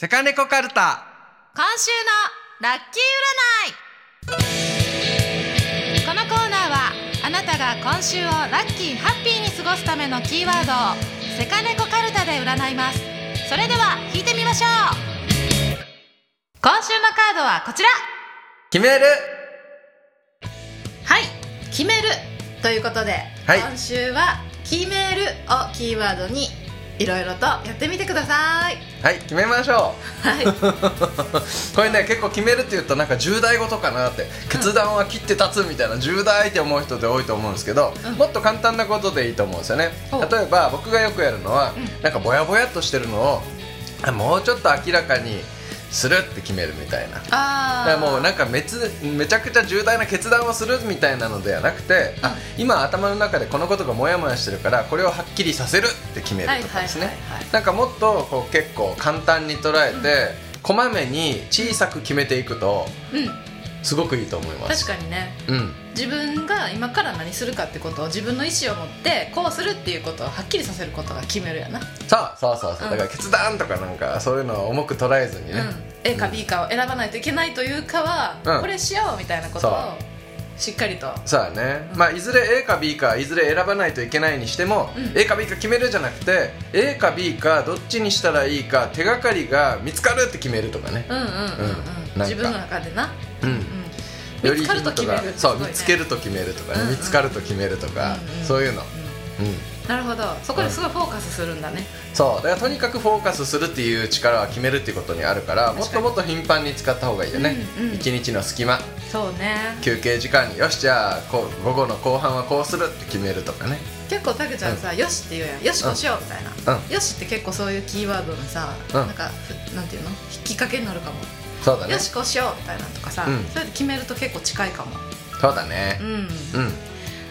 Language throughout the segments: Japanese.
セカネコカルタ。今週のラッキー占い。このコーナーはあなたが今週をラッキーハッピーに過ごすためのキーワードをセカネコカルタで占います。それでは引いてみましょう。今週のカードはこちら。決める。はい。決めるということで、はい。今週は決めるをキーワードにいろいろとやってみてください。はい決めましょはい、う これね結構決めるって言うとなんか重大事かなって決断は切って立つみたいな重大って思う人って多いと思うんですけど、うん。もっと簡単なことでいいと思うんですよね。例えば僕がよくやるのは、なんかぼやぼやっとしてるのをあもうちょっと明らかにするって決めるみたいな。あだからもうなんかめつめちゃくちゃ重大な決断をするみたいなのではなくて、あ今頭の中でこのことがモヤモヤしてるからこれをはっきりさせるって決めるとかですね。はいはいはいはいなんかもっとこう結構簡単に捉えて、こまめに小さく決めていくとうんすごくいいと思います。確かにね。うん。自分が今から何するかってことを自分の意思を持ってこうするっていうことをはっきりさせることが決めるやな、さあそうそうそう、うん。だから決断とかなんかそういうのを重く捉えずにね、うん、A か B かを選ばないといけないというかは、うん。これしようみたいなことをしっかりと。そうだね、まあいずれ A か B かいずれ選ばないといけないにしても、うん。A か B か決めるじゃなくて A か B かどっちにしたらいいか手がかりが見つかるって決めるとかね、うんうんうんうん、自分の中でな、うん。うん、見つかると決めるよりヒントがそう、見つけると決めるとかね、見つかると決めるとか、そういうの、ううん。んなるほど。そこですごいフォーカスするんだね、そう。だからとにかくフォーカスするっていう力は決めるっていうことにあるからもっともっと頻繁に使った方がいいよね、うんうん一日の隙間。そうね。休憩時間によしじゃあこう午後の後半はこうするって決めるとかね。結構たけちゃんさ、よしって言うやん。よしこうしようみたいな、うん。よしって結構そういうキーワードにさ、うん。なんかふなんていうの？引きかけになるかも、そうだね。よしこうしようみたいなのとかさ、うん。それで決めると結構近いかも。そうだね。うん。うん。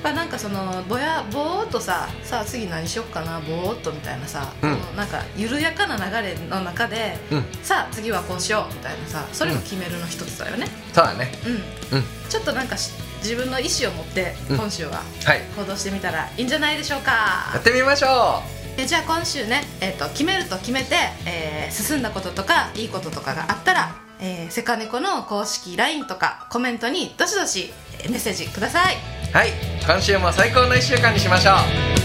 まあ、なんかそのぼやぼーっとささあ次何しよっかなぼーっとみたいなさ、うん。このなんか緩やかな流れの中で、うん。さあ次はこうしようみたいなさそれも決めるの一つだよね。そうだね。うん、うん。ちょっとなんかし自分の意思を持ってうん。今週ははい。行動してみたらいいんじゃないでしょうやかっ、てみましょえじゃあ今週ね、えー、と決めると決めて、えー進んだこととかいいこととかがあったら、えーセカネコの公式 LINE とかコメントにどしどしえーメッセージください。はい。今週も最高の1週間にしましょう。